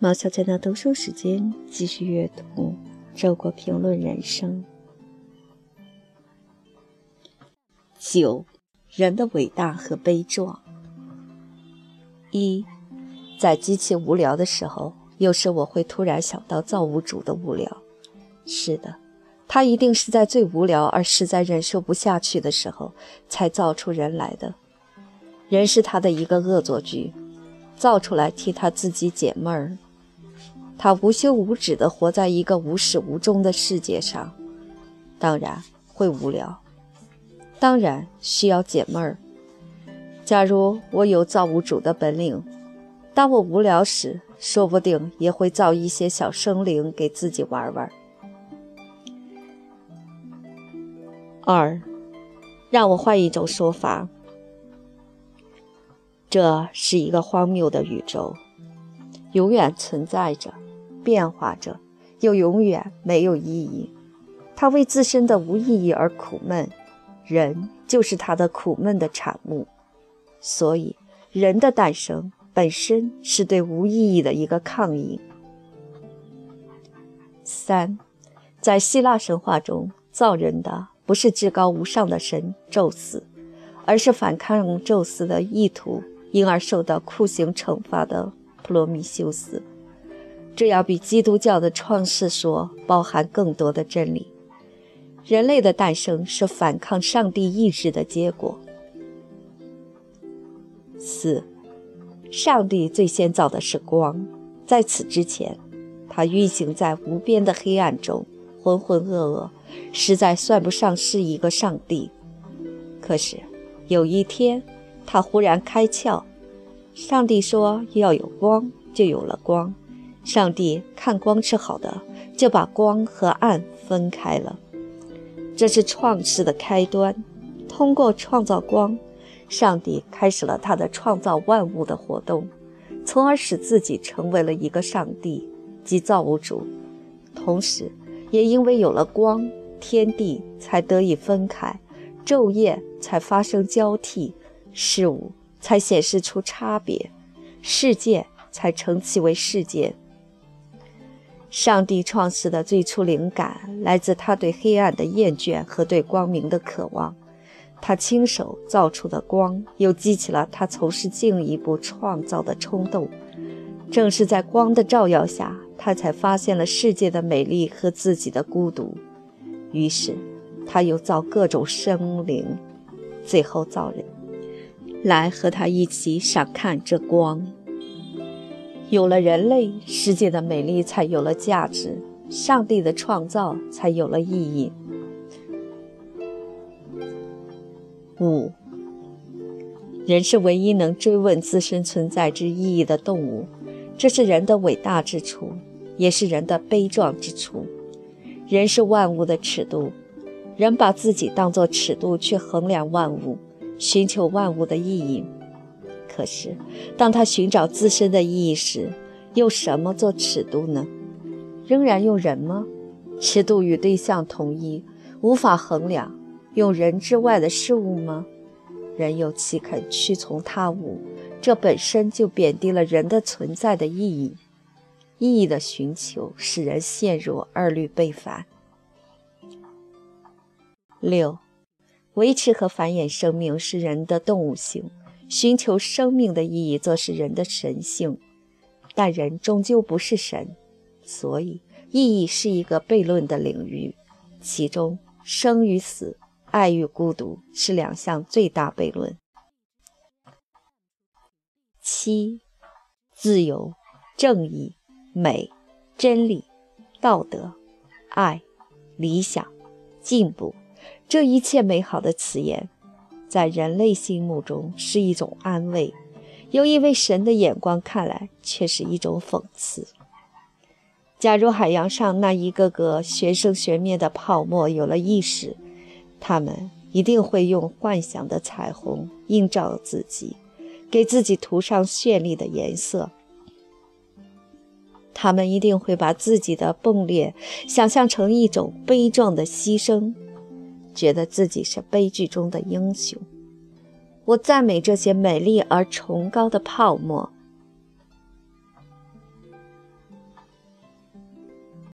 毛小娟的读书时间，继续阅读《周国评论人生》。九，人的伟大和悲壮。一，在极其无聊的时候，有时我会突然想到造物主的无聊。是的，他一定是在最无聊而实在忍受不下去的时候，才造出人来的。人是他的一个恶作剧，造出来替他自己解闷儿。他无休无止地活在一个无始无终的世界上，当然会无聊，当然需要解闷儿。假如我有造物主的本领，当我无聊时，说不定也会造一些小生灵给自己玩玩。二，让我换一种说法，这是一个荒谬的宇宙，永远存在着。变化着，又永远没有意义。他为自身的无意义而苦闷，人就是他的苦闷的产物。所以，人的诞生本身是对无意义的一个抗议。三，在希腊神话中，造人的不是至高无上的神宙斯，而是反抗宙斯的意图，因而受到酷刑惩罚的普罗米修斯。这要比基督教的创世说包含更多的真理。人类的诞生是反抗上帝意志的结果。四，上帝最先造的是光，在此之前，他运行在无边的黑暗中，浑浑噩噩，实在算不上是一个上帝。可是有一天，他忽然开窍，上帝说要有光，就有了光。上帝看光是好的，就把光和暗分开了。这是创世的开端。通过创造光，上帝开始了他的创造万物的活动，从而使自己成为了一个上帝，即造物主。同时，也因为有了光，天地才得以分开，昼夜才发生交替，事物才显示出差别，世界才成其为世界。上帝创世的最初灵感来自他对黑暗的厌倦和对光明的渴望。他亲手造出的光，又激起了他从事进一步创造的冲动。正是在光的照耀下，他才发现了世界的美丽和自己的孤独。于是，他又造各种生灵，最后造人，来和他一起赏看这光。有了人类，世界的美丽才有了价值，上帝的创造才有了意义。五，人是唯一能追问自身存在之意义的动物，这是人的伟大之处，也是人的悲壮之处。人是万物的尺度，人把自己当作尺度去衡量万物，寻求万物的意义。可是，当他寻找自身的意义时，用什么做尺度呢？仍然用人吗？尺度与对象统一，无法衡量。用人之外的事物吗？人又岂肯屈从他物？这本身就贬低了人的存在的意义。意义的寻求使人陷入二律背反。六，维持和繁衍生命是人的动物性。寻求生命的意义，则是人的神性，但人终究不是神，所以意义是一个悖论的领域，其中生与死、爱与孤独是两项最大悖论。七，自由、正义、美、真理、道德、爱、理想、进步，这一切美好的词眼。在人类心目中是一种安慰，又因为神的眼光看来却是一种讽刺。假如海洋上那一个个玄生玄灭的泡沫有了意识，他们一定会用幻想的彩虹映照自己，给自己涂上绚丽的颜色。他们一定会把自己的崩裂想象成一种悲壮的牺牲。觉得自己是悲剧中的英雄。我赞美这些美丽而崇高的泡沫，